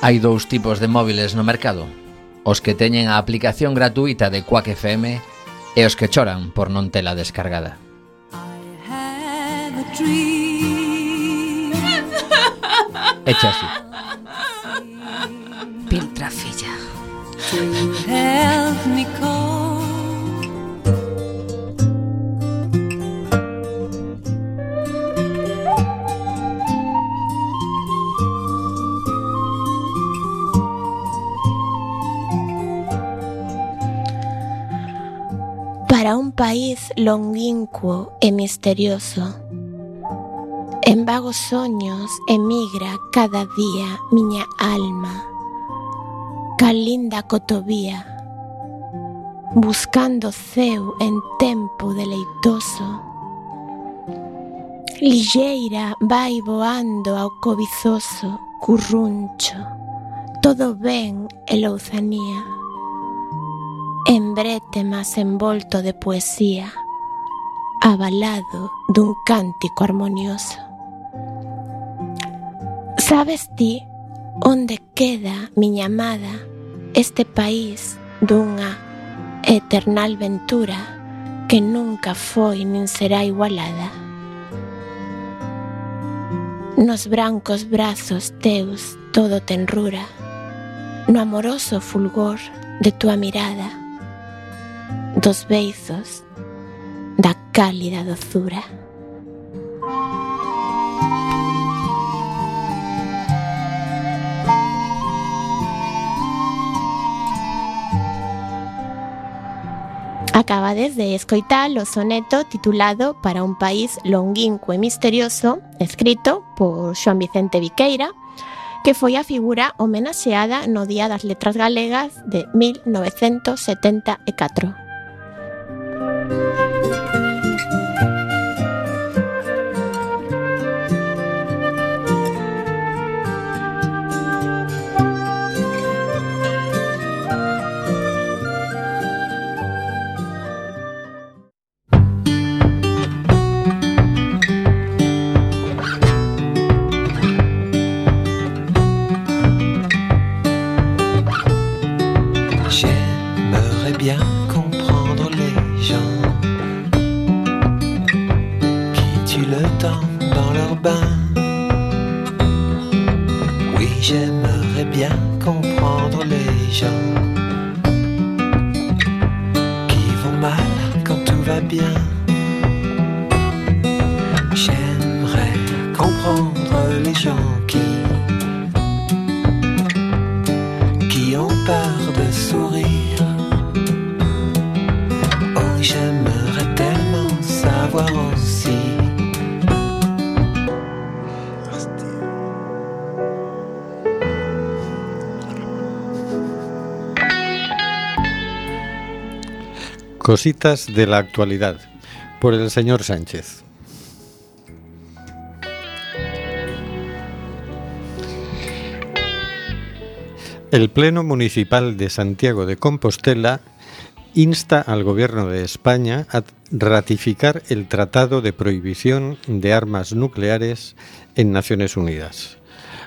Hai dous tipos de móviles no mercado. Os que teñen a aplicación gratuita de Quack FM E os que choran por non tela descargada. Echa así. Piltra filla To help me call era un país longínquo e misterioso. En vagos soños emigra cada día miña alma, cal linda cotovía, buscando ceu en tempo deleitoso. Lixeira vai voando ao cobizoso curruncho, todo ben e louzanía. En brete mas envolto de poesía Avalado dun cántico armonioso Sabes ti onde queda, miña amada, este país dunha eternal ventura que nunca foi nin será igualada? Nos brancos brazos teus todo tenrura, no amoroso fulgor de tua mirada, dos beizos, da cálida dozura. Acabades de escoitar o soneto titulado Para un país longínquo e misterioso, escrito por Xoan Vicente Viqueira, que foi a figura homenaxeada no Día das Letras Galegas de 1974. Cositas de la actualidad por el señor Sánchez. El Pleno Municipal de Santiago de Compostela insta al Gobierno de España a ratificar el Tratado de Prohibición de Armas Nucleares en Naciones Unidas.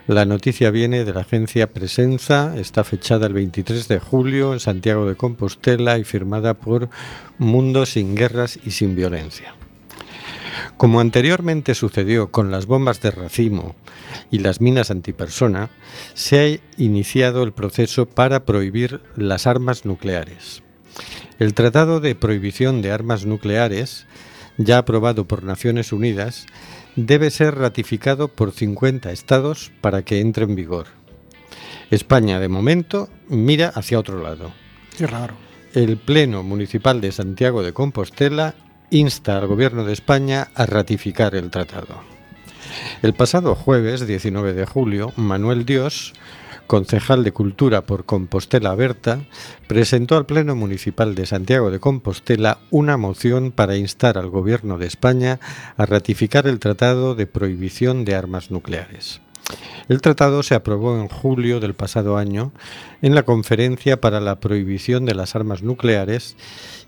La noticia viene de la agencia Presenza, está fechada el 23 de julio en Santiago de Compostela y firmada por Mundo sin Guerras y sin Violencia. Como anteriormente sucedió con las bombas de racimo y las minas antipersona, se ha iniciado el proceso para prohibir las armas nucleares. El Tratado de Prohibición de Armas Nucleares, ya aprobado por Naciones Unidas, debe ser ratificado por 50 estados para que entre en vigor. España, de momento, mira hacia otro lado. Qué raro. El Pleno Municipal de Santiago de Compostela insta al Gobierno de España a ratificar el tratado. El pasado jueves 19 de julio, Manuel Dios, concejal de Cultura por Compostela Berta, presentó al Pleno Municipal de Santiago de Compostela una moción para instar al Gobierno de España a ratificar el Tratado de Prohibición de Armas Nucleares. El tratado se aprobó en julio del pasado año en la Conferencia para la Prohibición de las Armas Nucleares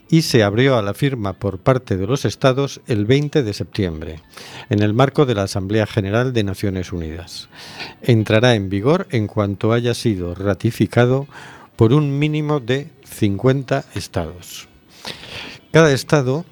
y se abrió a la firma por parte de los Estados el 20 de septiembre, en el marco de la Asamblea General de Naciones Unidas. Entrará en vigor en cuanto haya sido ratificado por un mínimo de 50 Estados. Cada Estado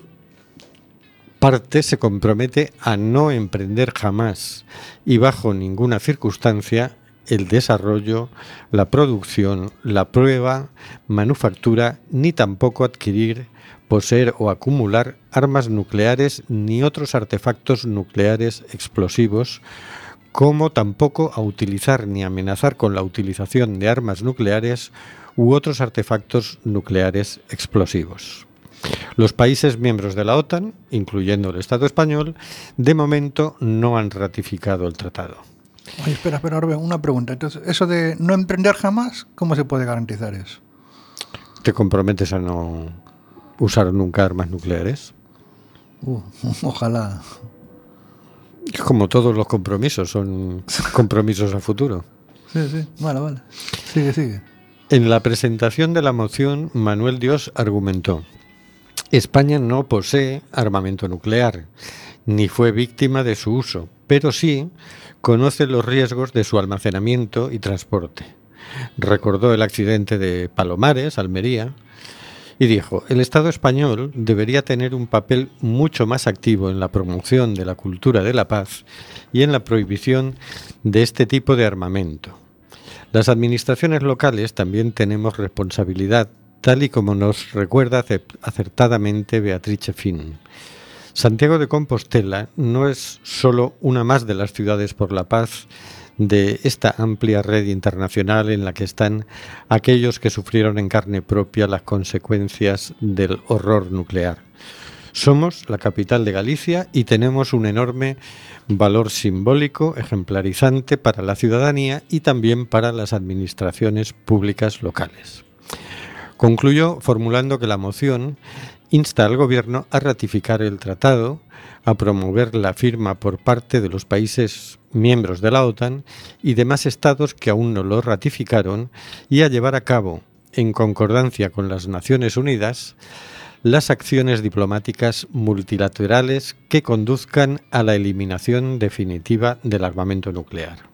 parte se compromete a no emprender jamás y bajo ninguna circunstancia el desarrollo, la producción, la prueba, manufactura, ni tampoco adquirir, poseer o acumular armas nucleares ni otros artefactos nucleares explosivos, como tampoco a utilizar ni amenazar con la utilización de armas nucleares u otros artefactos nucleares explosivos. Los países miembros de la OTAN, incluyendo el Estado español, de momento no han ratificado el tratado. Oye, espera, espera, Orbe, una pregunta. Entonces, eso de no emprender jamás, ¿cómo se puede garantizar eso? ¿Te comprometes a no usar nunca armas nucleares? Uh, ojalá. Como todos los compromisos, son compromisos a futuro. Sí, sí. Vale, vale. Sigue, sigue. En la presentación de la moción, Manuel Dios argumentó, España no posee armamento nuclear, ni fue víctima de su uso, pero sí conoce los riesgos de su almacenamiento y transporte. Recordó el accidente de Palomares, Almería, y dijo, el Estado español debería tener un papel mucho más activo en la promoción de la cultura de la paz y en la prohibición de este tipo de armamento. Las administraciones locales también tenemos responsabilidad, tal y como nos recuerda acertadamente Beatrice Finn. Santiago de Compostela no es solo una más de las ciudades por la paz de esta amplia red internacional en la que están aquellos que sufrieron en carne propia las consecuencias del horror nuclear. Somos la capital de Galicia y tenemos un enorme valor simbólico ejemplarizante para la ciudadanía y también para las administraciones públicas locales. Concluyó formulando que la moción insta al Gobierno a ratificar el tratado, a promover la firma por parte de los países miembros de la OTAN y demás estados que aún no lo ratificaron y a llevar a cabo, en concordancia con las Naciones Unidas, las acciones diplomáticas multilaterales que conduzcan a la eliminación definitiva del armamento nuclear.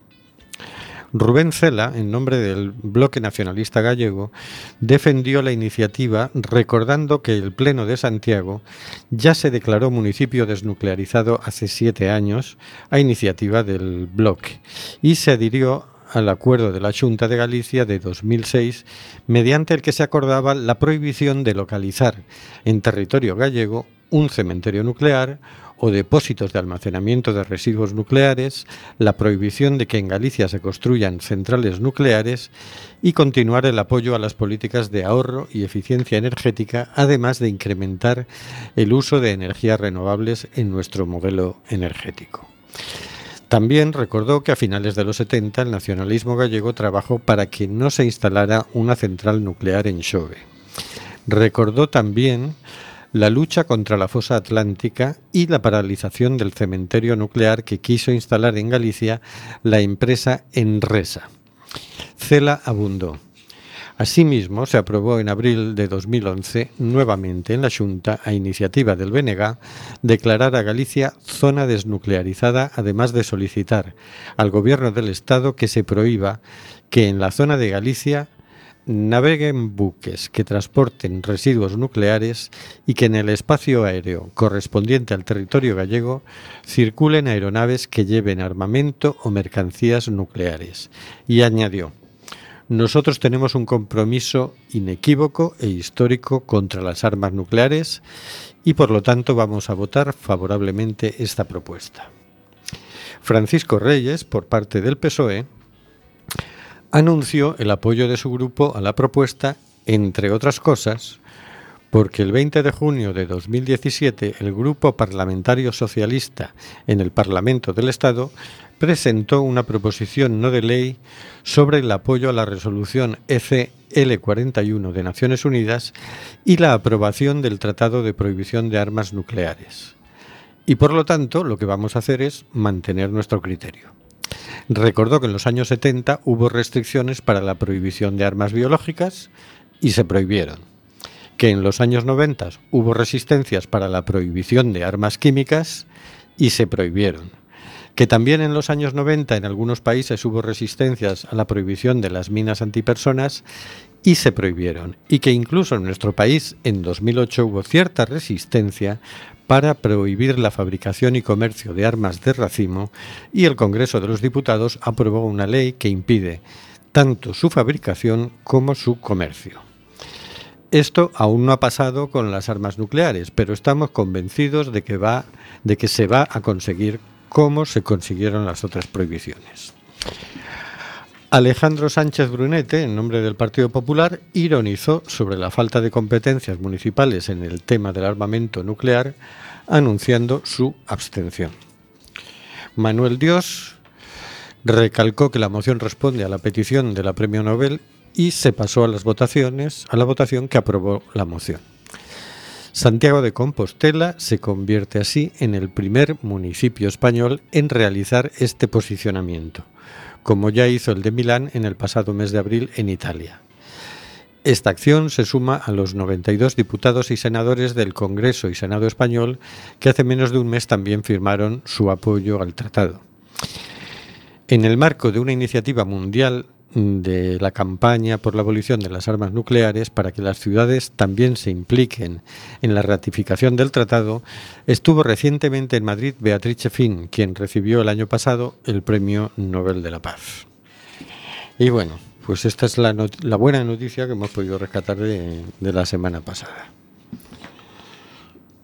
Rubén Cela, en nombre del Bloque Nacionalista Gallego, defendió la iniciativa recordando que el Pleno de Santiago ya se declaró municipio desnuclearizado hace siete años a iniciativa del Bloque y se adhirió al acuerdo de la Junta de Galicia de 2006, mediante el que se acordaba la prohibición de localizar en territorio gallego un cementerio nuclear o depósitos de almacenamiento de residuos nucleares, la prohibición de que en Galicia se construyan centrales nucleares y continuar el apoyo a las políticas de ahorro y eficiencia energética, además de incrementar el uso de energías renovables en nuestro modelo energético. También recordó que a finales de los 70 el nacionalismo gallego trabajó para que no se instalara una central nuclear en Xove. Recordó también la lucha contra la fosa atlántica y la paralización del cementerio nuclear que quiso instalar en Galicia la empresa Enresa. Cela abundó. Asimismo, se aprobó en abril de 2011 nuevamente en la Junta, a iniciativa del BNG, declarar a Galicia zona desnuclearizada, además de solicitar al Gobierno del Estado que se prohíba que en la zona de Galicia naveguen buques que transporten residuos nucleares y que en el espacio aéreo correspondiente al territorio gallego circulen aeronaves que lleven armamento o mercancías nucleares. Y añadió, nosotros tenemos un compromiso inequívoco e histórico contra las armas nucleares y por lo tanto vamos a votar favorablemente esta propuesta. Francisco Reyes, por parte del PSOE, anunció el apoyo de su grupo a la propuesta, entre otras cosas, porque el 20 de junio de 2017 el Grupo Parlamentario Socialista en el Parlamento del Estado presentó una proposición no de ley sobre el apoyo a la resolución ECL 41 de Naciones Unidas y la aprobación del Tratado de Prohibición de Armas Nucleares. Y por lo tanto, lo que vamos a hacer es mantener nuestro criterio. Recordó que en los años 70 hubo restricciones para la prohibición de armas biológicas y se prohibieron. que en los años 90 hubo resistencias para la prohibición de armas químicas y se prohibieron. Que también en los años 90 en algunos países hubo resistencias a la prohibición de las minas antipersonas y se prohibieron. Y que incluso en nuestro país en 2008 hubo cierta resistencia para prohibir la fabricación y comercio de armas de racimo y el Congreso de los Diputados aprobó una ley que impide tanto su fabricación como su comercio. Esto aún no ha pasado con las armas nucleares, pero estamos convencidos de que, va, de que se va a conseguir como se consiguieron las otras prohibiciones. Alejandro Sánchez Brunete, en nombre del Partido Popular, ironizó sobre la falta de competencias municipales en el tema del armamento nuclear, anunciando su abstención. Manuel Dios recalcó que la moción responde a la petición de la Premio Nobel y se pasó a las votaciones, a la votación que aprobó la moción. Santiago de Compostela se convierte así en el primer municipio español en realizar este posicionamiento como ya hizo el de Milán en el pasado mes de abril en Italia. Esta acción se suma a los 92 diputados y senadores del Congreso y Senado español que hace menos de un mes también firmaron su apoyo al tratado. En el marco de una iniciativa mundial de la campaña por la abolición de las armas nucleares para que las ciudades también se impliquen en la ratificación del tratado, estuvo recientemente en Madrid Beatrice Finn, quien recibió el año pasado el Premio Nobel de la Paz. Y bueno, pues esta es la, la buena noticia que hemos podido rescatar de, de, la semana pasada.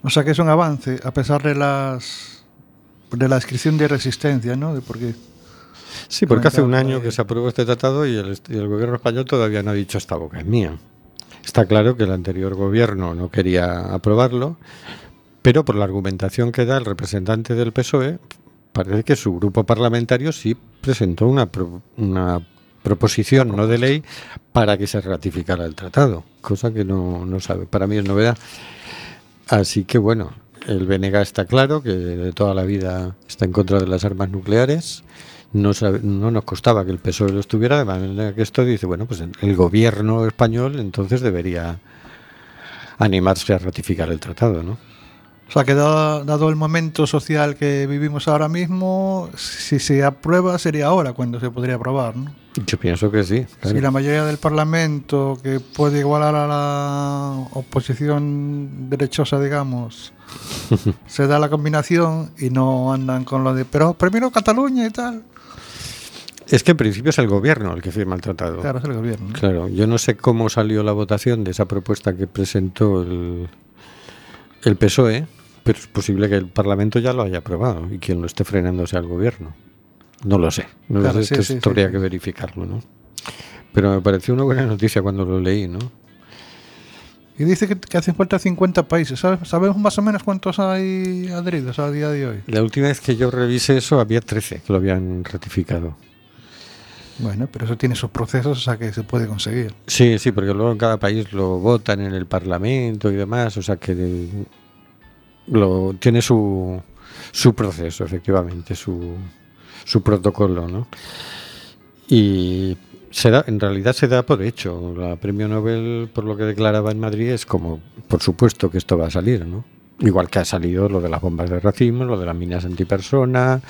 O sea que es un avance, a pesar de las de la descripción de resistencia, ¿no? De por qué Sí, porque hace un año que se aprobó este tratado y el, y el, gobierno español todavía no ha dicho esta boca es mía. Está claro que el anterior gobierno no quería aprobarlo, pero por la argumentación que da el representante del PSOE, parece que su grupo parlamentario sí presentó una, pro, una proposición no de ley para que se ratificara el tratado, cosa que no, no sabe, para mí es novedad. Así que bueno, el BNG está claro que de toda la vida está en contra de las armas nucleares no, sabe, no nos costaba que el PSOE lo estuviera, de manera que esto dice, bueno, pues el gobierno español entonces debería animarse a ratificar el tratado, ¿no? O sea, que dado, dado, el momento social que vivimos ahora mismo, si se aprueba sería ahora cuando se podría aprobar, ¿no? Yo pienso que sí. Claro. Si la mayoría del Parlamento, que puede igualar a la oposición derechosa, digamos, se da la combinación y no andan con lo de, pero primero Cataluña y tal. Es que en principio es el gobierno el que firma el tratado. Claro, es el gobierno. ¿no? Claro, yo no sé cómo salió la votación de esa propuesta que presentó el, el PSOE, pero es posible que el Parlamento ya lo haya aprobado y quien lo esté frenando sea el gobierno. No lo sé. No Claro, lo sé, sí, esto sí, habría sí. que verificarlo, ¿no? Pero me pareció una buena noticia cuando lo leí, ¿no? Y dice que, que hacen falta 50 países. ¿Sabemos más o menos cuántos hay adheridos a día de hoy? La última vez que yo revisé eso había 13 que lo habían ratificado. Bueno, pero eso tiene sus procesos, o sea que se puede conseguir. Sí, sí, porque luego en cada país lo votan en el Parlamento y demás, o sea que lo tiene su, su proceso, efectivamente, su, su protocolo, ¿no? Y se da, en realidad se da por hecho. La premio Nobel, por lo que declaraba en Madrid, es como, por supuesto que esto va a salir, ¿no? Igual que ha salido lo de las bombas de racimo, lo de las minas antipersona,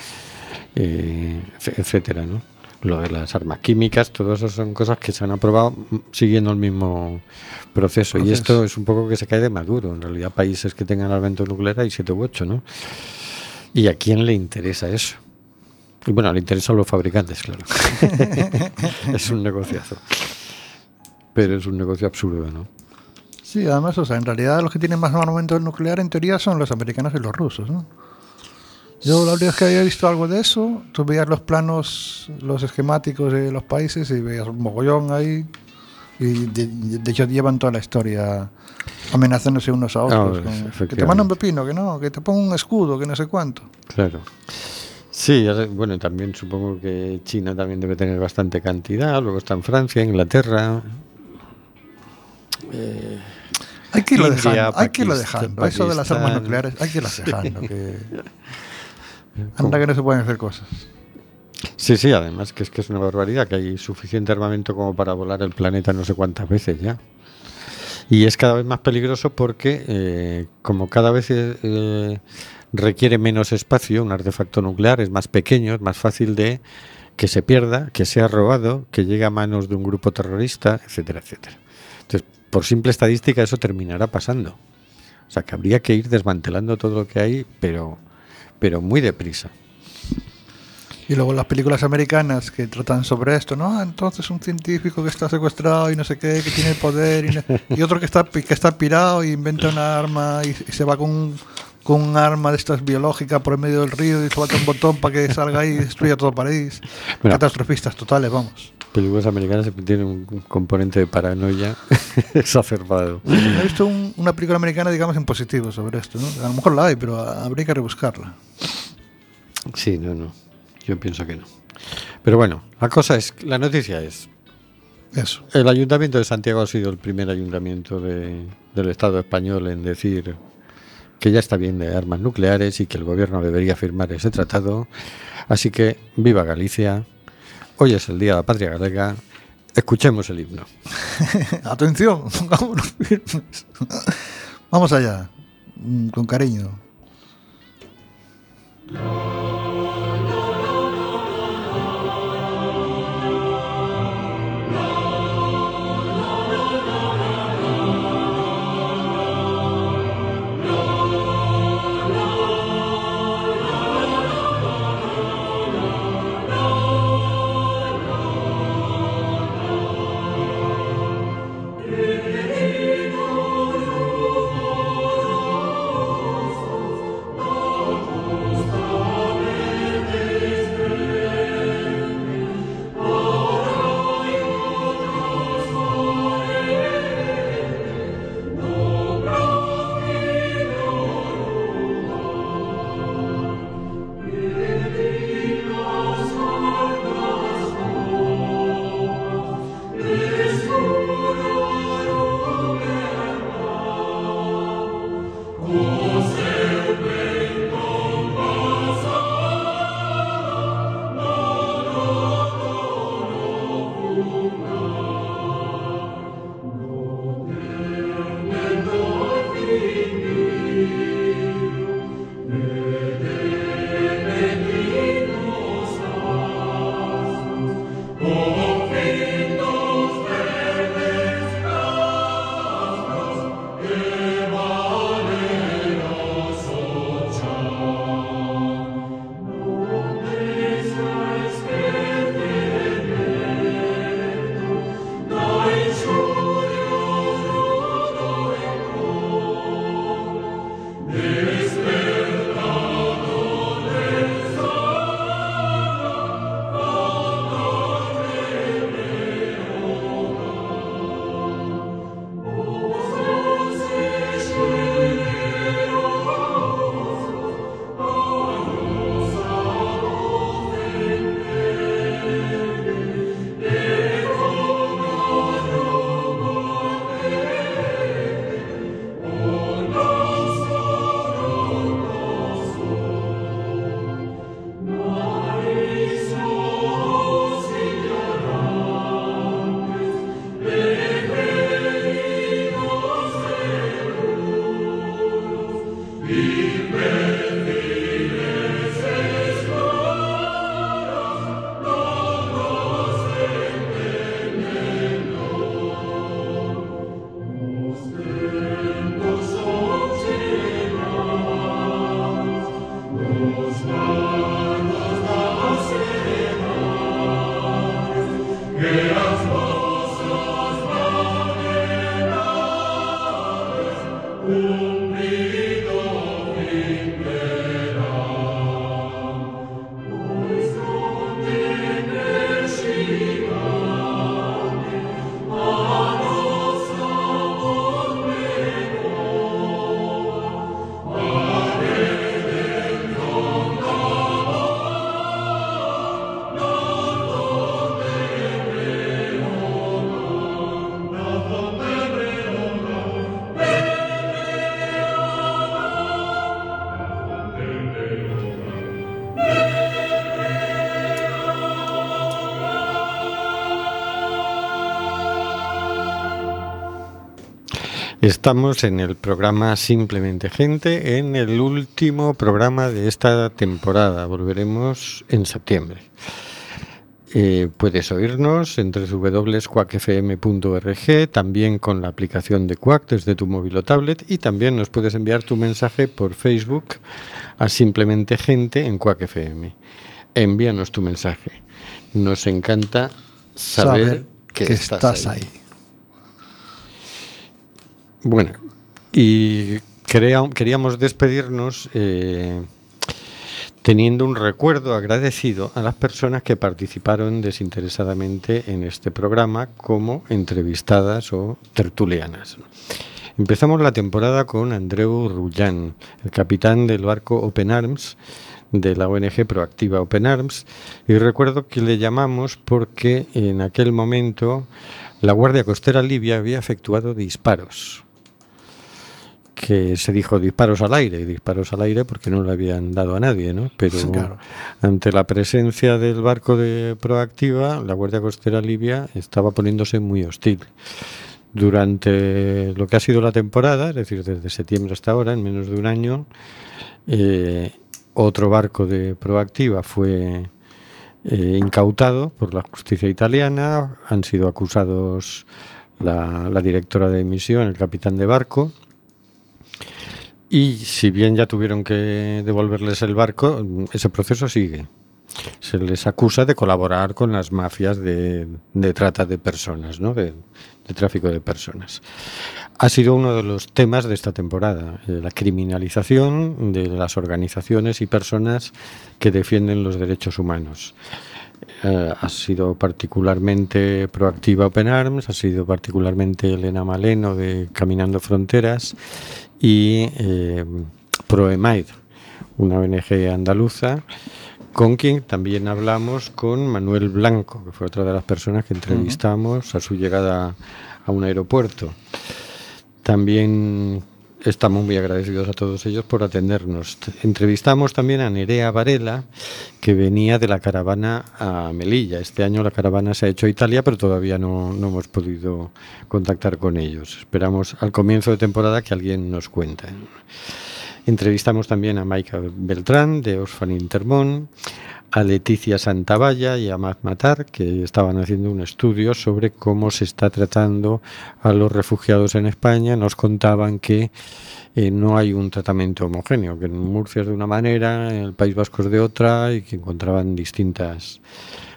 eh, etc- etcétera, ¿no? Lo de las armas químicas, todo eso son cosas que se han aprobado siguiendo el mismo proceso. Y esto es un poco que se cae de maduro. En realidad, países que tengan armamento nuclear hay siete u ocho, ¿no? ¿Y a quién le interesa eso? Y bueno, le interesan a los fabricantes, claro. es un negociazo. Pero es un negocio absurdo, ¿no? Sí, además, o sea, en realidad los que tienen más armamento nuclear en teoría son los americanos y los rusos, ¿no? Yo la última vez que había visto algo de eso, tú veías los planos, los esquemáticos de los países y veías un mogollón ahí. Y de, de hecho llevan toda la historia amenazándose unos a otros. Ah, con, que te manda un pepino, que no, que te ponga un escudo, que no sé cuánto. Claro. Sí, bueno, también supongo que China también debe tener bastante cantidad. Luego está en Francia, Inglaterra. Hay que irlo India, dejando, hay que irlo Pakistán, dejando. Eso de las armas nucleares, hay que irlas dejando. Que... Anda que no se pueden hacer cosas. Sí, sí, además que es que es una barbaridad, que hay suficiente armamento como para volar el planeta no sé cuántas veces ya. Y es cada vez más peligroso porque, eh, como cada vez eh, requiere menos espacio, un artefacto nuclear es más pequeño, es más fácil de que se pierda, que sea robado, que llegue a manos de un grupo terrorista, etcétera, etcétera. Entonces, por simple estadística, eso terminará pasando. O sea, que habría que ir desmantelando todo lo que hay, pero, pero muy deprisa. Y luego las películas americanas que tratan sobre esto, ¿no? Entonces un científico que está secuestrado y no sé qué, que tiene poder, y, no- otro que está, que está pirado y inventa una arma y, y se va con un, con un arma de estas biológicas por el medio del río y bate un botón para que salga ahí y destruya todo París. Mira. Catastrofistas totales, vamos. Películas americanas tienen un componente de paranoia exacerbado. He visto un- una película americana, digamos, en positivo sobre esto, ¿no? A lo mejor la hay, pero habría que rebuscarla. Sí, no, no. Yo pienso que no. Pero bueno, la cosa es, la noticia es, Eso. el Ayuntamiento de Santiago ha sido el primer ayuntamiento de- del Estado español en decir que ya está bien de armas nucleares y que el gobierno debería firmar ese tratado. Así que, viva Galicia. Hoy es el Día de la Patria Galega. Escuchemos el himno. Atención, pongámonos firmes. Vamos allá, mm, con cariño. Estamos en el programa Simplemente Gente, en el último programa de esta temporada. Volveremos en septiembre. Eh, puedes oírnos en www.quackfm.org, también con la aplicación de Quack desde tu móvil o tablet y también nos puedes enviar tu mensaje por Facebook a Simplemente Gente en Quack FM. Envíanos tu mensaje. Nos encanta saber, Saber que, que estás, estás ahí. ahí. Bueno, y crea- queríamos despedirnos eh, teniendo un recuerdo agradecido a las personas que participaron desinteresadamente en este programa como entrevistadas o tertulianas. Empezamos la temporada con Andreu Rullán, el capitán del barco Open Arms de la ONG Proactiva Open Arms, y recuerdo que le llamamos porque en aquel momento la Guardia Costera Libia había efectuado disparos que se dijo disparos al aire, y disparos al aire porque no le habían dado a nadie, ¿no? Pero Claro. ante la presencia del barco de Proactiva, la Guardia Costera Libia estaba poniéndose muy hostil. Durante lo que ha sido la temporada, es decir, desde septiembre hasta ahora, en menos de un año, eh, otro barco de Proactiva fue eh, incautado por la justicia italiana, han sido acusados la, la directora de misión, el capitán de barco, y si bien ya tuvieron que devolverles el barco, ese proceso sigue. Se les acusa de colaborar con las mafias de, de trata de personas, ¿no? de, de tráfico de personas. Ha sido uno de los temas de esta temporada, eh, la criminalización de las organizaciones y personas que defienden los derechos humanos. Eh, ha sido particularmente proactiva Open Arms, ha sido particularmente Elena Maleno de Caminando Fronteras y eh, Proemaid, una ONG andaluza, con quien también hablamos con Manuel Blanco, que fue otra de las personas que entrevistamos a su llegada a un aeropuerto. También estamos muy agradecidos a todos ellos por atendernos. Entrevistamos también a Nerea Varela, que venía de la caravana a Melilla. Este año la caravana se ha hecho a Italia, pero todavía no, no hemos podido contactar con ellos. Esperamos al comienzo de temporada que alguien nos cuente. Entrevistamos también a Maika Beltrán de Oxfam Intermón, a Leticia Santavalla y a Matt Matar, que estaban haciendo un estudio sobre cómo se está tratando a los refugiados en España. Nos contaban que eh, no hay un tratamiento homogéneo, que en Murcia es de una manera, en el País Vasco es de otra y que encontraban distintas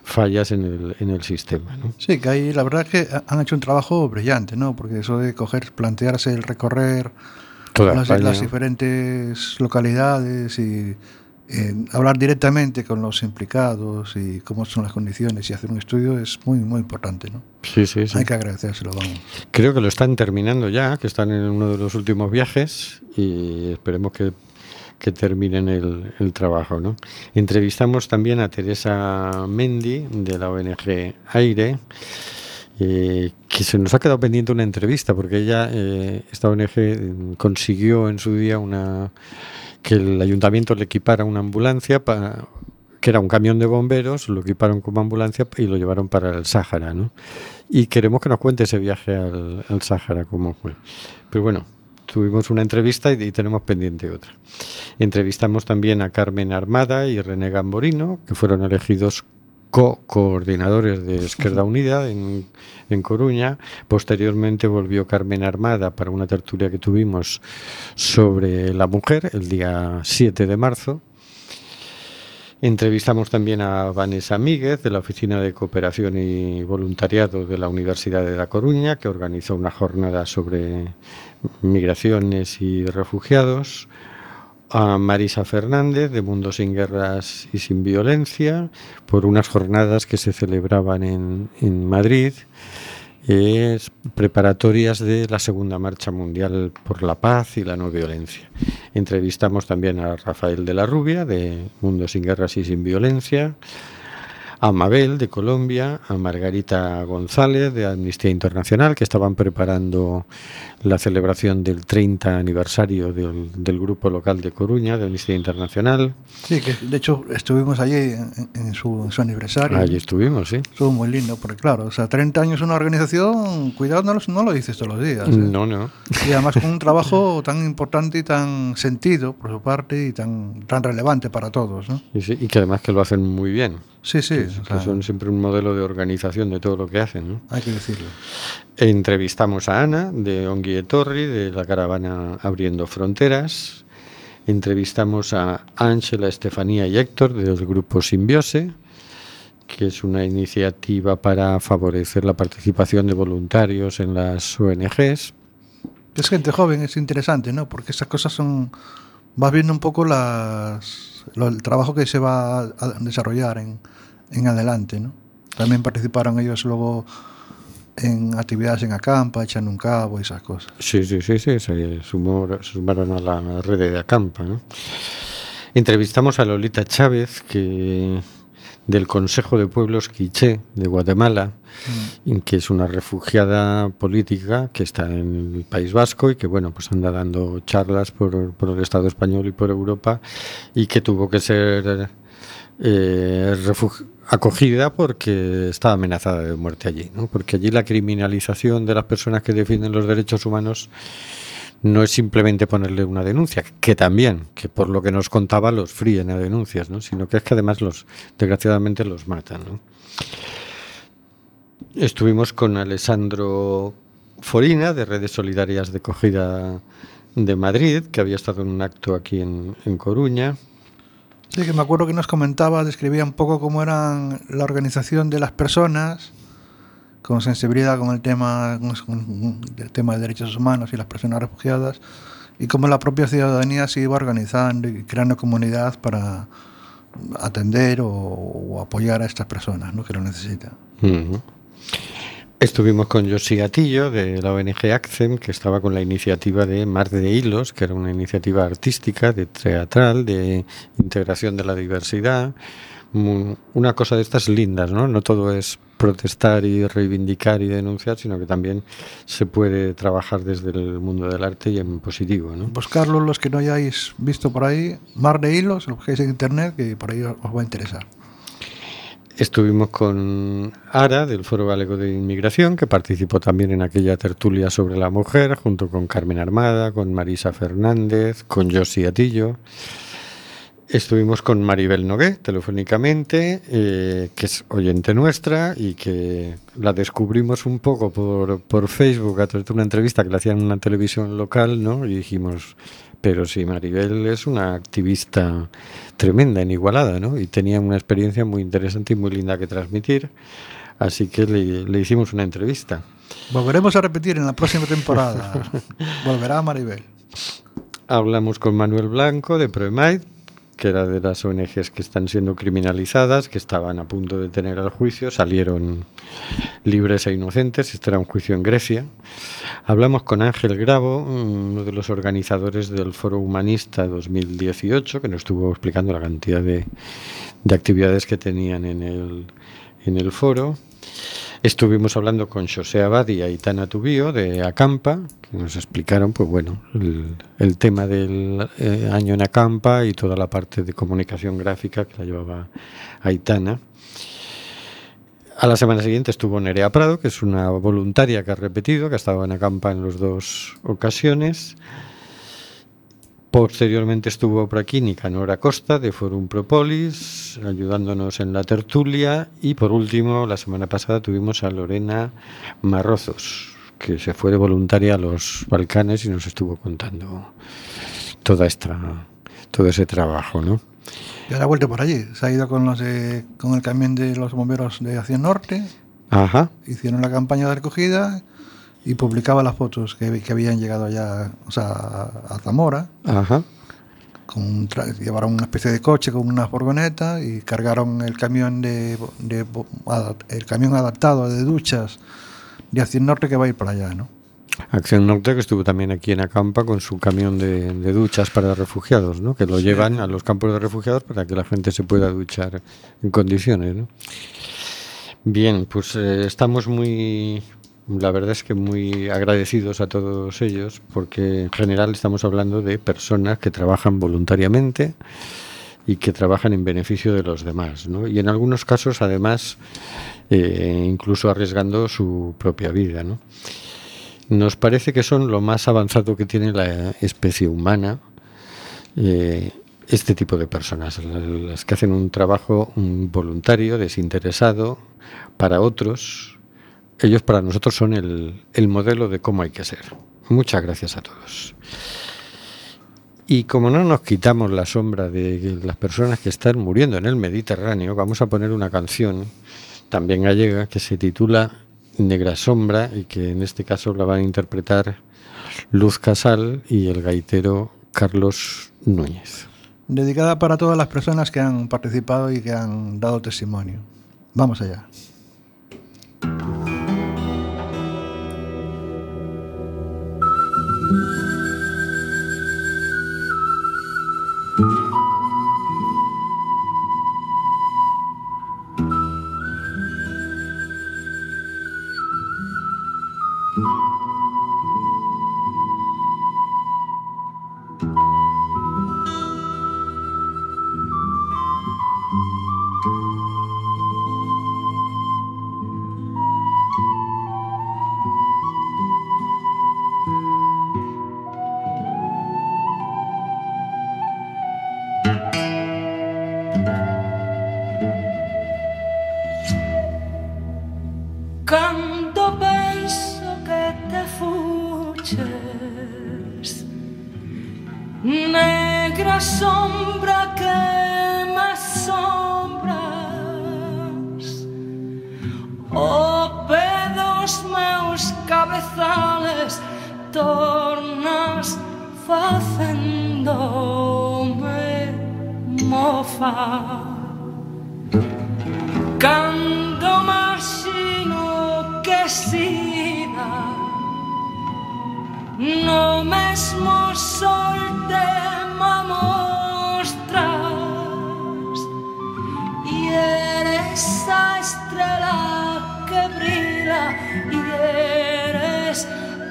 fallas en el, en el sistema. Sí, que ahí la verdad es que ha- han hecho un trabajo brillante, ¿no? Porque eso de coger, plantearse el recorrer Toda las, las diferentes localidades y eh, hablar directamente con los implicados y cómo son las condiciones y hacer un estudio es muy, muy importante, ¿no? Sí, sí, sí. Hay que agradecérselo, vamos. Creo que lo están terminando ya, que están en uno de los últimos viajes y esperemos que, que terminen el, el trabajo. ¿no? Entrevistamos también a Teresa Mendy de la ONG Aire, eh, que se nos ha quedado pendiente una entrevista porque ella, eh, esta ONG, eh, consiguió en su día una que el ayuntamiento le equipara una ambulancia para que era un camión de bomberos, lo equiparon como ambulancia y lo llevaron para el Sáhara, ¿no? Y queremos que nos cuente ese viaje al, al Sáhara, cómo fue. Pero bueno, tuvimos una entrevista y tenemos pendiente otra. Entrevistamos también a Carmen Armada y René Gamborino, que fueron elegidos co-coordinadores de Izquierda Unida en, en Coruña. Posteriormente volvió Carmen Armada para una tertulia que tuvimos sobre la mujer el día 7 de marzo. Entrevistamos también a Vanessa Míguez de la Oficina de Cooperación y Voluntariado de la Universidad de La Coruña, que organizó una jornada sobre migraciones y refugiados. A Marisa Fernández de Mundo sin Guerras y Sin Violencia por unas jornadas que se celebraban en, en Madrid preparatorias de la Segunda Marcha Mundial por la Paz y la No Violencia. Entrevistamos también a Rafael de la Rubia, de Mundo sin Guerras y Sin Violencia, a Mabel, de Colombia, a Margarita González, de Amnistía Internacional, que estaban preparando la celebración del 30 aniversario del, del grupo local de Coruña, de Amnistía Internacional. Sí, que de hecho estuvimos allí en, en su, en su aniversario. Allí estuvimos, sí. Estuvo muy lindo, porque claro, o sea, 30 años una organización, cuidado, no, no lo dices todos los días. ¿eh? No, no. Y además con un trabajo tan importante y tan sentido por su parte y tan, tan relevante para todos, ¿no? Y, sí, y que además que lo hacen muy bien. Sí, sí, que, o que sea, son siempre un modelo de organización de todo lo que hacen. ¿no? hay que decirlo. Entrevistamos a Ana de Ongui e Torri, de la caravana Abriendo Fronteras. Entrevistamos a Ángela, Estefanía y Héctor del grupo Simbiose, que es una iniciativa para favorecer la participación de voluntarios en las ONGs. Es gente joven, es interesante, ¿no? Porque esas cosas son... Vas viendo un poco las, el trabajo que se va a desarrollar en, en adelante, ¿no? También participaron ellos luego en actividades en Acampa, echando un cabo y esas cosas. Sí, sí, sí, sí, se, sumó- se sumaron a la red de Acampa. ¿no? Entrevistamos a Lolita Chávez, que del Consejo de Pueblos Quiché de Guatemala, y que es una refugiada política que está en el País Vasco y que bueno pues anda dando charlas por, por el Estado español y por Europa y que tuvo que ser eh, refugi- acogida porque estaba amenazada de muerte allí, ¿no? porque allí la criminalización de las personas que defienden los derechos humanos no es simplemente ponerle una denuncia, que también, que por lo que nos contaba los fríen a denuncias, ¿no? sino que es que además los, desgraciadamente los matan. Estuvimos con Alessandro Forina, de Redes Solidarias de Cogida de Madrid, que había estado en un acto aquí en Coruña. Sí, que me acuerdo que nos comentaba, describía un poco cómo era la organización de las personas, con sensibilidad con el tema, con- tema de derechos humanos y las personas refugiadas, y cómo la propia ciudadanía se iba organizando y creando comunidad para atender o, apoyar a estas personas ¿no? que lo necesitan. Estuvimos con Josi Gatillo de la ONG ACCEM, que estaba con la iniciativa de Mar de Hilos, que era una iniciativa artística, de teatral, de integración de la diversidad. Mu- Una cosa de estas lindas, ¿no? No todo es protestar y reivindicar y denunciar, sino que también se puede trabajar desde el mundo del arte y en positivo, ¿no? Buscarlo los que no hayáis visto por ahí, Mar de Hilos, lo busquéis en internet, que por ahí os va a interesar. Estuvimos con Ara del Foro Galego de Inmigración, que participó también en aquella tertulia sobre la mujer, junto con Carmen Armada, con Marisa Fernández, con Josi Atillo. Estuvimos con Maribel Nogué, telefónicamente, eh, que es oyente nuestra y que la descubrimos un poco por, por Facebook a través de una entrevista que le hacían en una televisión local, ¿no? Y dijimos, pero sí, Maribel es una activista tremenda en Igualada, ¿no? Y tenía una experiencia muy interesante y muy linda que transmitir, así que le, le hicimos una entrevista. Volveremos a repetir en la próxima temporada. Volverá Maribel. Hablamos con Manuel Blanco de Proemaid, que era de las ONGs que están siendo criminalizadas, que estaban a punto de tener el juicio, salieron libres e inocentes. Este era un juicio en Grecia. Hablamos con Ángel Gravo, uno de los organizadores del Foro Humanista 2018, que nos estuvo explicando la cantidad de, de actividades que tenían en el, en el foro. Estuvimos hablando con José Abad y Aitana Tubío de Acampa, que nos explicaron pues bueno, el, el tema del eh, año en Acampa y toda la parte de comunicación gráfica que la llevaba Aitana. A la semana siguiente estuvo Nerea Prado, que es una voluntaria que ha repetido, que ha estado en Acampa en las dos ocasiones. Posteriormente estuvo por aquí Nicanor Acosta de Forum Propolis, ayudándonos en la tertulia. Y por último, la semana pasada tuvimos a Lorena Marrozos, que se fue de voluntaria a los Balcanes y nos estuvo contando toda esta, todo ese trabajo, ¿no? Ya ha vuelto por allí. Se ha ido con, los de- con el camión de los bomberos de Acción Norte. Ajá. Hicieron la campaña de recogida y publicaba las fotos que, que habían llegado allá o sea, a, Zamora. Ajá. Con un llevaron una especie de coche con una furgoneta y cargaron el camión de, el camión adaptado de duchas de Acción Norte que va a ir para allá, ¿no? Acción Norte, que estuvo también aquí en Acampa con su camión de, de duchas para refugiados, ¿no? que lo llevan a los campos de refugiados para que la gente se pueda duchar en condiciones. ¿no? Bien, pues eh, estamos muy, la verdad es que muy agradecidos a todos ellos porque en general estamos hablando de personas que trabajan voluntariamente y que trabajan en beneficio de los demás, ¿no? Y en algunos casos, además, eh, incluso arriesgando su propia vida, ¿no? Nos parece que son lo más avanzado que tiene la especie humana eh, este tipo de personas, las que hacen un trabajo voluntario, desinteresado, para otros. Ellos para nosotros son el, el modelo de cómo hay que ser. Muchas gracias a todos. Y como no nos quitamos la sombra de las personas que están muriendo en el Mediterráneo, vamos a poner una canción también gallega que se titula Negra Sombra y que en este caso la van a interpretar Luz Casal y el gaitero Carlos Núñez. Dedicada para todas las personas que han participado y que han dado testimonio. Vamos allá.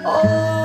O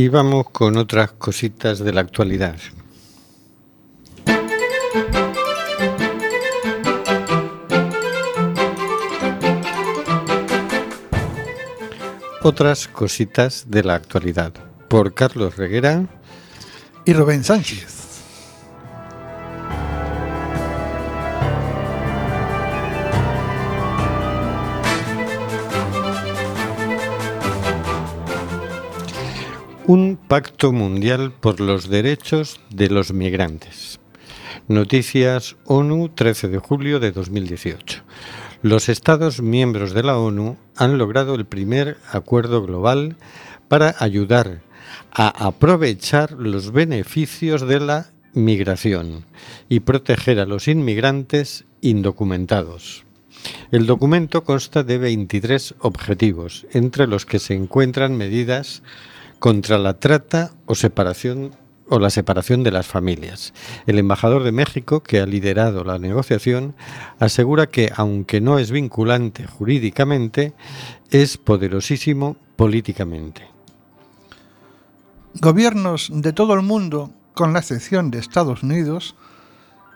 Y vamos con otras cositas de la actualidad. Otras cositas de la actualidad. Por Carlos Reguera. Y Rubén Sánchez. Pacto mundial por los derechos de los migrantes. Noticias ONU 13 de julio de 2018. Los Estados miembros de la ONU han logrado el primer acuerdo global para ayudar a aprovechar los beneficios de la migración y proteger a los inmigrantes indocumentados. El documento consta de 23 objetivos, entre los que se encuentran medidas contra la trata o separación o la separación de las familias. El embajador de México, que ha liderado la negociación, asegura que, aunque no es vinculante jurídicamente, es poderosísimo políticamente. Gobiernos de todo el mundo, con la excepción de Estados Unidos,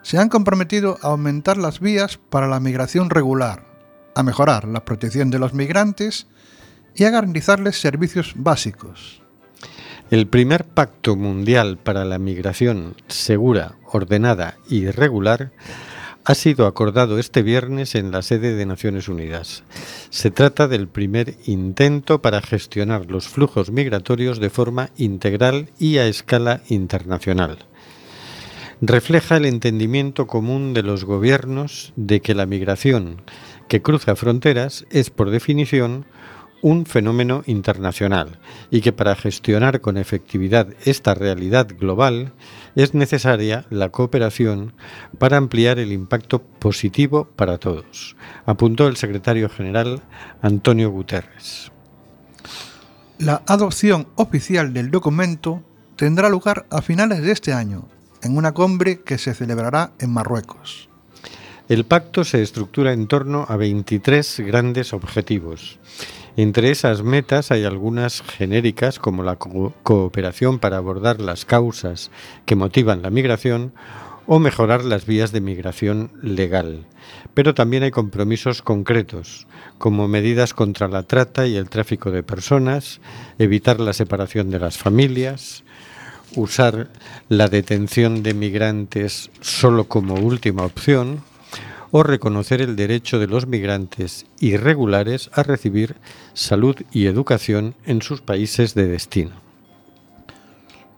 se han comprometido a aumentar las vías para la migración regular, a mejorar la protección de los migrantes y a garantizarles servicios básicos. El primer pacto mundial para la migración segura, ordenada y regular ha sido acordado este viernes en la sede de Naciones Unidas. Se trata del primer intento para gestionar los flujos migratorios de forma integral y a escala internacional. Refleja el entendimiento común de los gobiernos de que la migración que cruza fronteras es, por definición, un fenómeno internacional y que para gestionar con efectividad esta realidad global es necesaria la cooperación para ampliar el impacto positivo para todos, apuntó el secretario general Antonio Guterres. La adopción oficial del documento tendrá lugar a finales de este año, en una cumbre que se celebrará en Marruecos. El pacto se estructura en torno a 23 grandes objetivos. Entre esas metas hay algunas genéricas como la co- cooperación para abordar las causas que motivan la migración o mejorar las vías de migración legal. Pero también hay compromisos concretos, como medidas contra la trata y el tráfico de personas, evitar la separación de las familias, usar la detención de migrantes solo como última opción, o reconocer el derecho de los migrantes irregulares a recibir salud y educación en sus países de destino.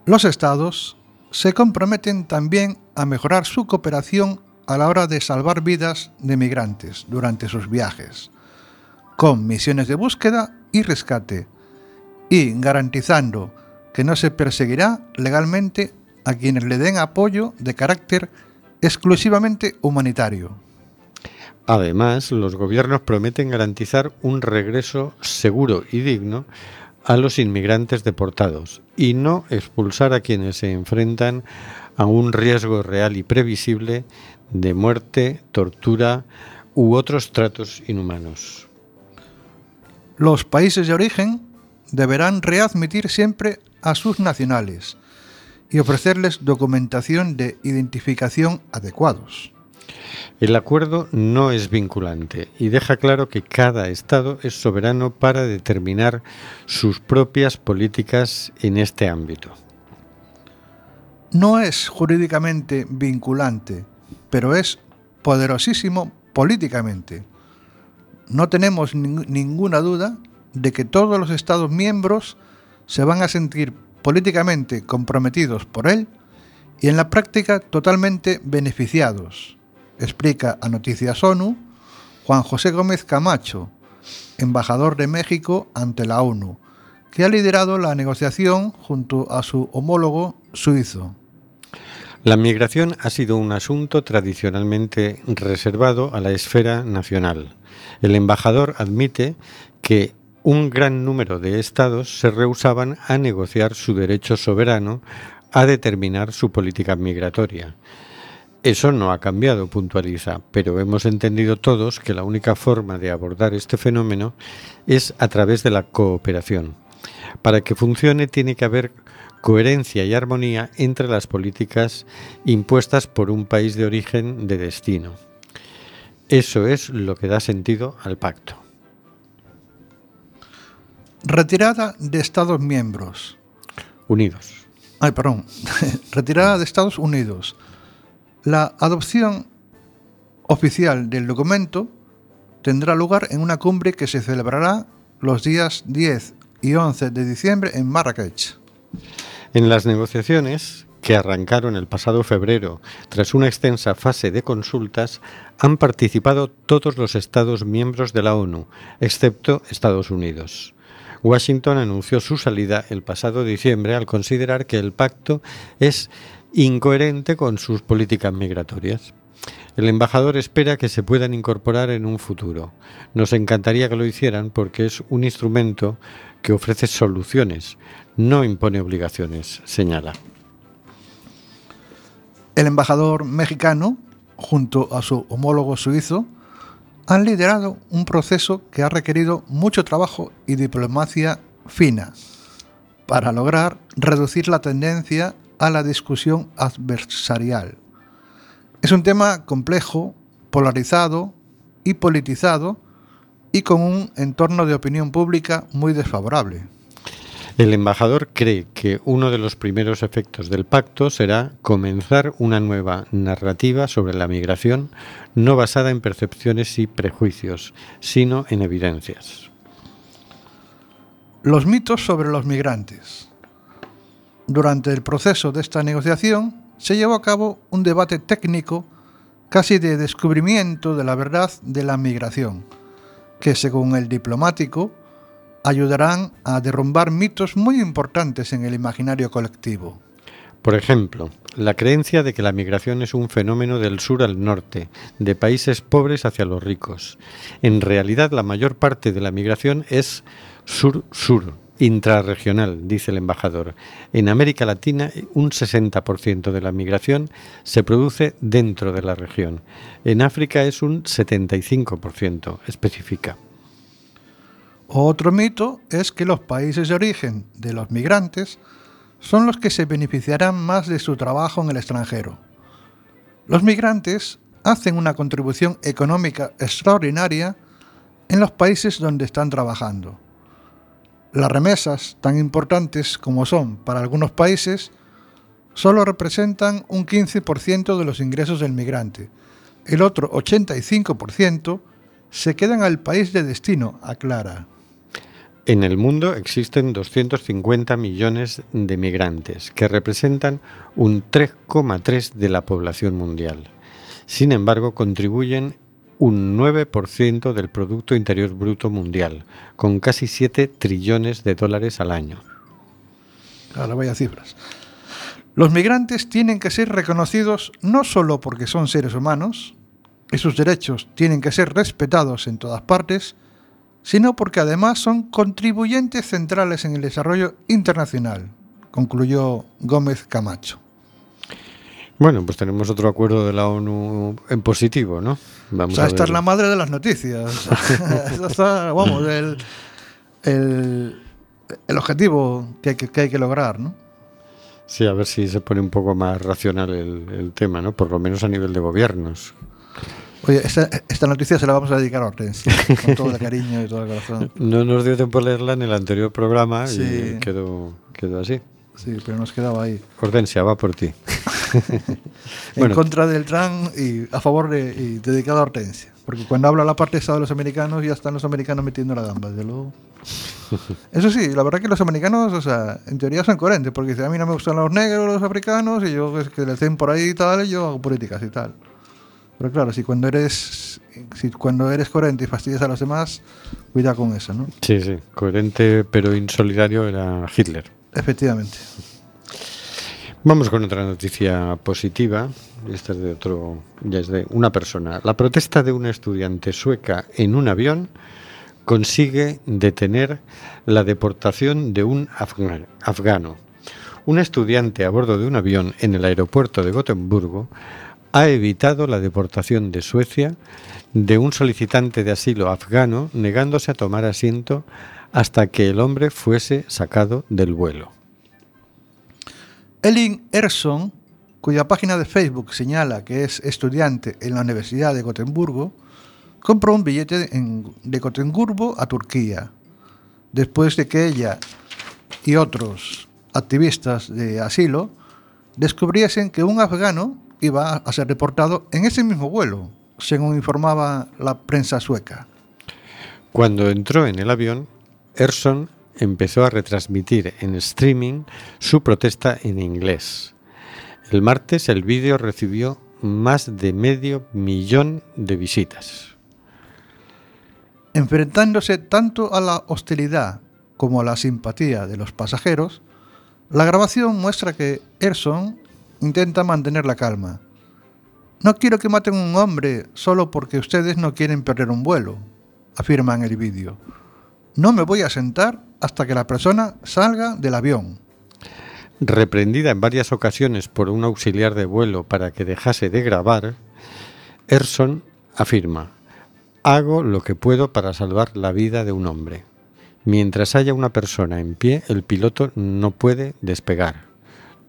Los estados se comprometen también a mejorar su cooperación a la hora de salvar vidas de migrantes durante sus viajes, con misiones de búsqueda y rescate, y garantizando que no se perseguirá legalmente a quienes le den apoyo de carácter exclusivamente humanitario. Además, los gobiernos prometen garantizar un regreso seguro y digno a los inmigrantes deportados y no expulsar a quienes se enfrentan a un riesgo real y previsible de muerte, tortura u otros tratos inhumanos. Los países de origen deberán readmitir siempre a sus nacionales y ofrecerles documentación de identificación adecuados. El acuerdo no es vinculante y deja claro que cada Estado es soberano para determinar sus propias políticas en este ámbito. no es jurídicamente vinculante, pero es poderosísimo políticamente. No tenemos ning- ninguna duda de que todos los Estados miembros se van a sentir políticamente comprometidos por él y en la práctica totalmente beneficiados, explica a Noticias ONU Juan José Gómez Camacho, embajador de México ante la ONU, que ha liderado la negociación junto a su homólogo suizo. La migración ha sido un asunto tradicionalmente reservado a la esfera nacional. El embajador admite que un gran número de estados se rehusaban a negociar su derecho soberano a determinar su política migratoria. Eso no ha cambiado, puntualiza, pero hemos entendido todos que la única forma de abordar este fenómeno es a través de la cooperación. Para que funcione tiene que haber coherencia y armonía entre las políticas impuestas por un país de origen de destino. Eso es lo que da sentido al pacto. Retirada de Estados miembros. Unidos. Ay, perdón. Retirada de Estados Unidos. La adopción oficial del documento tendrá lugar en una cumbre que se celebrará los días 10 y 11 de diciembre en Marrakech. En las negociaciones, que arrancaron el pasado febrero tras una extensa fase de consultas, han participado todos los Estados miembros de la ONU, excepto Estados Unidos. Washington anunció su salida el pasado diciembre al considerar que el pacto es incoherente con sus políticas migratorias. El embajador espera que se puedan incorporar en un futuro. Nos encantaría que lo hicieran porque es un instrumento que ofrece soluciones, no impone obligaciones, señala. El embajador mexicano, junto a su homólogo suizo, han liderado un proceso que ha requerido mucho trabajo y diplomacia fina para lograr reducir la tendencia a la discusión adversarial. Es un tema complejo, polarizado y politizado y con un entorno de opinión pública muy desfavorable. El embajador cree que uno de los primeros efectos del pacto será comenzar una nueva narrativa sobre la migración no basada en percepciones y prejuicios, sino en evidencias. Los mitos sobre los migrantes. Durante el proceso de esta negociación se llevó a cabo un debate técnico casi de descubrimiento de la verdad de la migración, que según el diplomático ayudarán a derrumbar mitos muy importantes en el imaginario colectivo. Por ejemplo, la creencia de que la migración es un fenómeno del sur al norte, de países pobres hacia los ricos. En realidad, la mayor parte de la migración es sur-sur, intrarregional, dice el embajador. En América Latina, un 60% de la migración se produce dentro de la región. En África es un 75%, especifica. Otro mito es que los países de origen de los migrantes son los que se beneficiarán más de su trabajo en el extranjero. Los migrantes hacen una contribución económica extraordinaria en los países donde están trabajando. Las remesas, tan importantes como son para algunos países, solo representan un 15% de los ingresos del migrante. El otro 85% se quedan al país de destino, aclara. En el mundo existen 250 millones de migrantes, que representan un 3,3 de la población mundial. Sin embargo, contribuyen un 9% del Producto Interior Bruto Mundial, con casi 7 trillones de dólares al año. Ahora vaya cifras. Los migrantes tienen que ser reconocidos no solo porque son seres humanos, y sus derechos tienen que ser respetados en todas partes, sino porque además son contribuyentes centrales en el desarrollo internacional, concluyó Gómez Camacho. Bueno, pues tenemos otro acuerdo de la ONU en positivo, ¿no? O Vamos sea, a esta es la madre de las noticias. Esta vamos, el, el, el objetivo que hay que, que hay que lograr, ¿no? Sí, a ver si se pone un poco más racional el, el tema, ¿no? Por lo menos a nivel de gobiernos. Oye, esta, esta noticia se la vamos a dedicar a Hortensia, con todo el cariño y todo el corazón. No nos dio tiempo a leerla en el anterior programa Sí. y quedó, quedó así. Sí, pero nos quedaba ahí. Hortensia, va por ti. en Bueno. contra del TRAN y a favor de, y dedicado a Hortensia. Porque cuando habla la parte esa de los americanos, ya están los americanos metiendo la gamba, desde luego. Eso sí, la verdad que los americanos, o sea, en teoría son coherentes, porque dicen, a mí no me gustan los negros, los africanos, y yo es que le hacen por ahí y tal, y yo hago políticas y tal. Pero claro, si cuando eres si cuando eres coherente y fastidias a los demás, cuida con eso, ¿no? Sí, sí, coherente pero insolidario era Hitler. Efectivamente. Vamos con otra noticia positiva. Esta es de otro, ya es de una persona. La protesta de una estudiante sueca en un avión consigue detener la deportación de un afga- afgano. Un estudiante a bordo de un avión en el aeropuerto de Gotemburgo ha evitado la deportación de Suecia de un solicitante de asilo afgano negándose a tomar asiento hasta que el hombre fuese sacado del vuelo. Elin Erson, cuya página de Facebook señala que es estudiante en la Universidad de Gotemburgo, compró un billete de Gotemburgo a Turquía, después de que ella y otros activistas de asilo descubriesen que un afgano iba a ser deportado en ese mismo vuelo, según informaba la prensa sueca. Cuando entró en el avión, Erson empezó a retransmitir en streaming su protesta en inglés. El martes el vídeo recibió más de medio millón de visitas. Enfrentándose tanto a la hostilidad como a la simpatía de los pasajeros, la grabación muestra que Erson intenta mantener la calma. No quiero que maten a un hombre solo porque ustedes no quieren perder un vuelo, afirma en el vídeo. No me voy a sentar hasta que la persona salga del avión. Reprendida en varias ocasiones por un auxiliar de vuelo para que dejase de grabar, Erson afirma, hago lo que puedo para salvar la vida de un hombre. Mientras haya una persona en pie, el piloto no puede despegar.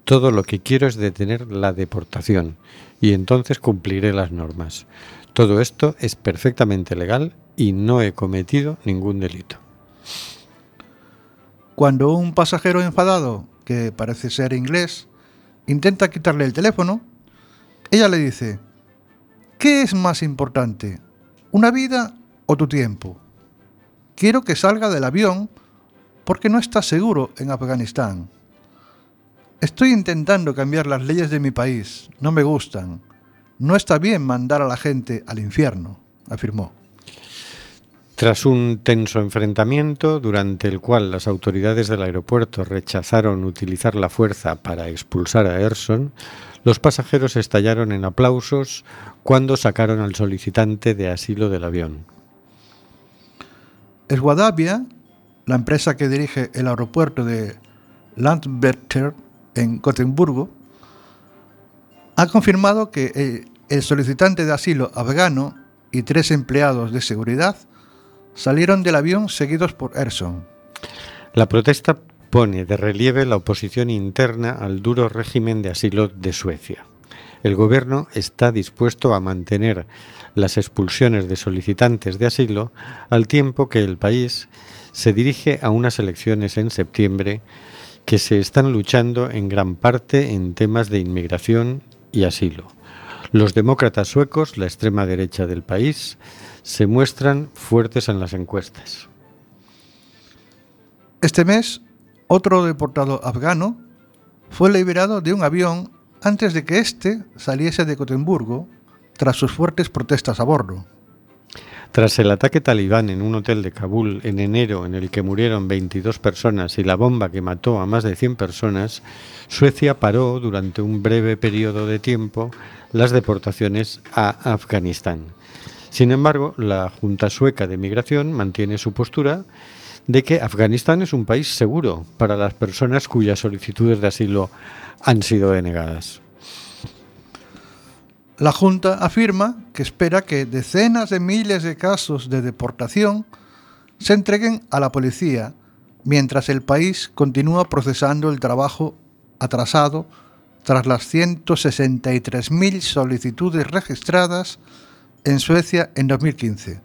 Todo lo que quiero es detener la deportación y entonces cumpliré las normas. Todo esto es perfectamente legal y no he cometido ningún delito. Cuando un pasajero enfadado, que parece ser inglés, intenta quitarle el teléfono, ella le dice, ¿qué es más importante, una vida o tu tiempo? Quiero que salga del avión porque no está seguro en Afganistán. Estoy intentando cambiar las leyes de mi país, no me gustan. No está bien mandar a la gente al infierno, afirmó. Tras un tenso enfrentamiento, durante el cual las autoridades del aeropuerto rechazaron utilizar la fuerza para expulsar a Erson, los pasajeros estallaron en aplausos cuando sacaron al solicitante de asilo del avión. Swedavia, la empresa que dirige el aeropuerto de Landvetter en Gotemburgo, ha confirmado que eh, el solicitante de asilo afgano y tres empleados de seguridad salieron del avión seguidos por Erson. La protesta pone de relieve la oposición interna al duro régimen de asilo de Suecia. El gobierno está dispuesto a mantener las expulsiones de solicitantes de asilo al tiempo que el país se dirige a unas elecciones en septiembre que se están luchando en gran parte en temas de inmigración y asilo. Los demócratas suecos, la extrema derecha del país, se muestran fuertes en las encuestas. Este mes, otro deportado afgano fue liberado de un avión antes de que éste saliese de Gotemburgo tras sus fuertes protestas a bordo. Tras el ataque talibán en un hotel de Kabul en enero en el que murieron 22 personas y la bomba que mató a más de 100 personas, Suecia paró durante un breve periodo de tiempo las deportaciones a Afganistán. Sin embargo, la Junta Sueca de Migración mantiene su postura de que Afganistán es un país seguro para las personas cuyas solicitudes de asilo han sido denegadas. La Junta afirma que espera que decenas de miles de casos de deportación se entreguen a la policía mientras el país continúa procesando el trabajo atrasado tras las 163.000 solicitudes registradas en Suecia en 2015.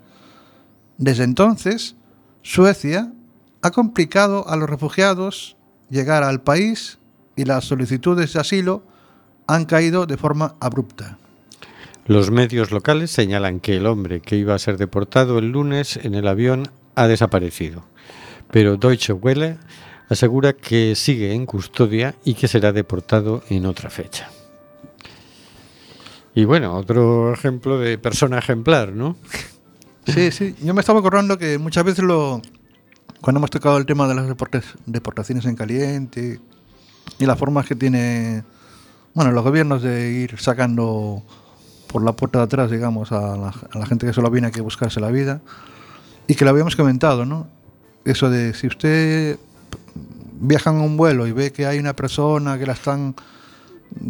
Desde entonces, Suecia ha complicado a los refugiados llegar al país y las solicitudes de asilo han caído de forma abrupta. Los medios locales señalan que el hombre que iba a ser deportado el lunes en el avión ha desaparecido, pero Deutsche Welle asegura que sigue en custodia y que será deportado en otra fecha. Y bueno, otro ejemplo de persona ejemplar, ¿no? Sí, sí. Yo me estaba acordando que muchas veces lo cuando hemos tocado el tema de las deportaciones en caliente y las formas que tiene bueno los gobiernos de ir sacando por la puerta de atrás, digamos, a la, gente que solo viene a buscarse la vida y que lo habíamos comentado, ¿no? Eso de si usted viaja en un vuelo y ve que hay una persona que la están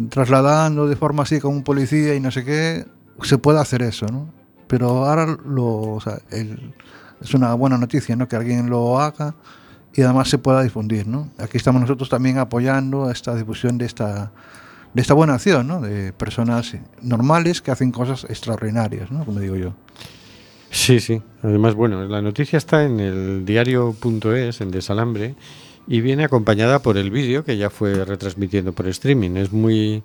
trasladando de forma así con un policía y no sé qué, se puede hacer eso, ¿no? Pero ahora lo, o sea, el- es una buena noticia, ¿no? Que alguien lo haga y además se pueda difundir, ¿no? Aquí estamos nosotros también apoyando esta difusión de esta de esta buena acción, ¿no? De personas normales que hacen cosas extraordinarias, ¿no? Como digo yo. Sí, sí. Además, bueno, la noticia está en el diario.es, en Desalambre, y viene acompañada por el vídeo que ya fue retransmitiendo por streaming. Es muy.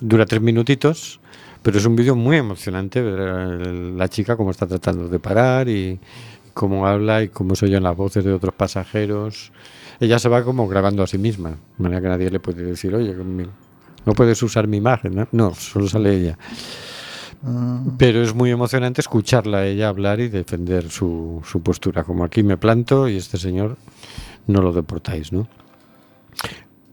dura tres minutitos, pero es un vídeo muy emocionante ver a la chica cómo está tratando de parar y cómo habla y cómo se oyen las voces de otros pasajeros. Ella se va como grabando a sí misma, de manera que nadie le puede decir, oye, no puedes usar mi imagen, ¿no? No, solo sale ella. Pero es muy emocionante escucharla a ella hablar y defender su, su postura. Como aquí me planto y este señor no lo deportáis, ¿no?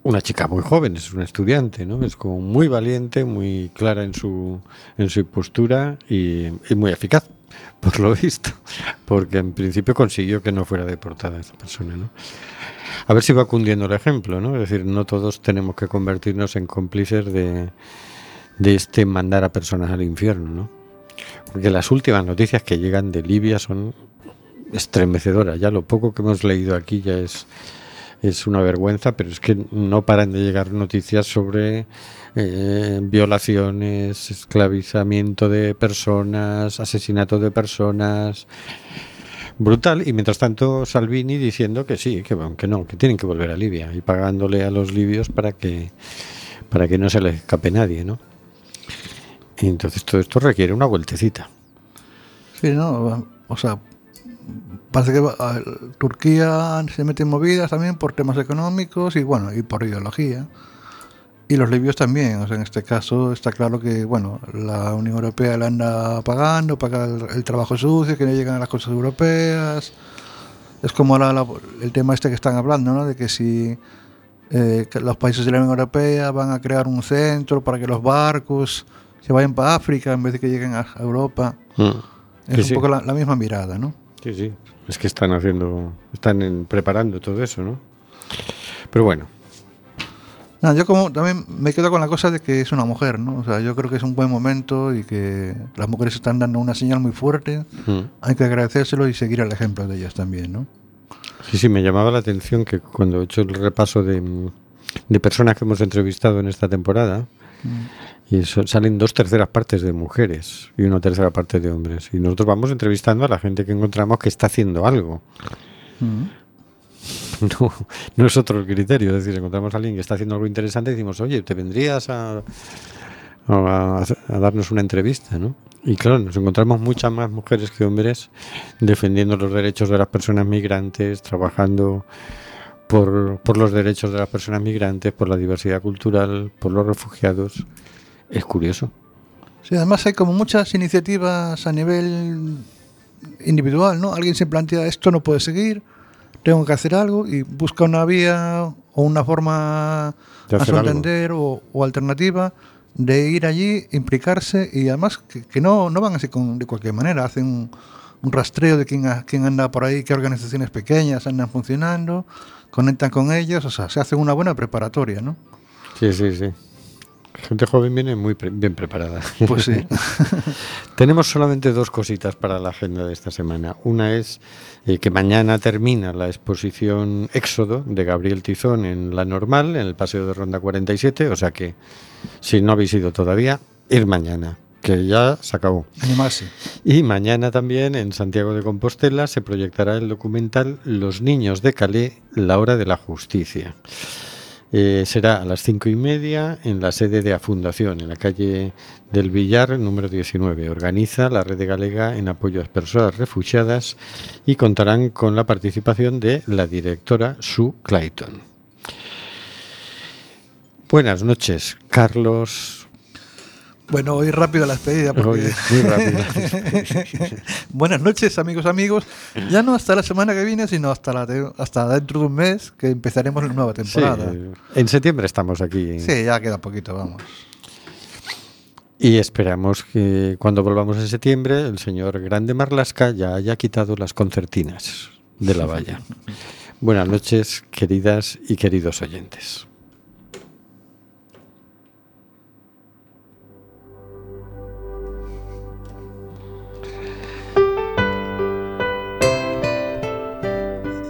Una chica muy joven, es una estudiante, ¿no? Es como muy valiente, muy clara en su, en su postura y, y muy eficaz, por lo visto. Porque en principio consiguió que no fuera deportada esa persona, ¿no? A ver si va cundiendo el ejemplo, ¿no? Es decir, no todos tenemos que convertirnos en cómplices de, de este mandar a personas al infierno, ¿no? Porque las últimas noticias que llegan de Libia son estremecedoras. Ya lo poco que hemos leído aquí ya es, es una vergüenza, pero es que no paran de llegar noticias sobre eh, violaciones, esclavizamiento de personas, asesinato de personas. Brutal, y mientras tanto Salvini diciendo que sí, que, que no, que tienen que volver a Libia y pagándole a los libios para que, para que no se les escape nadie, ¿no? Entonces todo esto requiere una vueltecita. Sí, ¿no? O sea, parece que va- Turquía se mete en movidas también por temas económicos y bueno, y por ideología. Y los libios también, o sea, en este caso está claro que, bueno, la Unión Europea le anda pagando, paga el, el trabajo sucio, que no llegan a las cosas europeas. Es como ahora la- el tema este que están hablando, ¿no? De que si eh, que los países de la Unión Europea van a crear un centro para que los barcos se vayan para África en vez de que lleguen a Europa. Es Sí, un sí. poco la, la misma mirada, ¿no? Sí, sí. Es que están haciendo, están en- preparando todo eso, ¿no? Pero bueno, yo como también me quedo con la cosa de que es una mujer, ¿no? O sea, yo creo que es un buen momento y que las mujeres están dando una señal muy fuerte. mm. Hay que agradecérselo y seguir el ejemplo de ellas también, ¿no? sí, sí, me llamaba la atención que cuando he hecho el repaso de, de personas que hemos entrevistado en esta temporada, y salen dos terceras partes de mujeres y una tercera parte de hombres. Y nosotros vamos entrevistando a la gente que encontramos que está haciendo algo. No, no es otro el criterio. Es decir, encontramos a alguien que está haciendo algo interesante y decimos, oye, ¿te vendrías a, a, a darnos una entrevista? ¿no? Y claro, nos encontramos muchas más mujeres que hombres defendiendo los derechos de las personas migrantes, trabajando por, por los derechos de las personas migrantes, por la diversidad cultural, por los refugiados. Es curioso. Sí, además hay como muchas iniciativas a nivel individual, ¿no? Alguien se plantea esto no puede seguir, tengo que hacer algo y busca una vía o una forma De a su entender o, o alternativa de ir allí, implicarse y además que, que no, no van así con, de cualquier manera, hacen un, un rastreo de quién, quién anda por ahí, qué organizaciones pequeñas andan funcionando, conectan con ellos, o sea, se hace una buena preparatoria, ¿no? Sí, sí, sí. Gente joven viene muy pre- bien preparada. Pues sí. Tenemos solamente dos cositas para la agenda de esta semana. Una es eh, que mañana termina la exposición Éxodo de Gabriel Tizón en La Normal, en el Paseo de Ronda 47, o sea que si no habéis ido todavía, ir mañana, que ya se acabó. Animarse. Y mañana también en Santiago de Compostela se proyectará el documental Los niños de Calais, la hora de la justicia. Eh, será a las cinco y media en la sede de la Fundación, en la calle del Villar, número 19. Organiza la Red Galega en apoyo a las personas refugiadas y contarán con la participación de la directora Sue Clayton. Buenas noches, Carlos. Bueno, hoy rápido la despedida. Porque... Hoy muy rápido. Buenas noches, amigos, amigos. Ya no hasta la semana que viene, sino hasta, la te- hasta dentro de un mes que empezaremos la nueva Sí, temporada. en septiembre estamos aquí. Sí, ya queda poquito, vamos. Y esperamos que cuando volvamos en septiembre el señor Grande Marlasca ya haya quitado las concertinas de la valla. Buenas noches, queridas y queridos oyentes.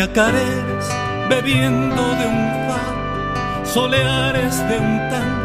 Chacareras bebiendo de un faro, soleares de un tango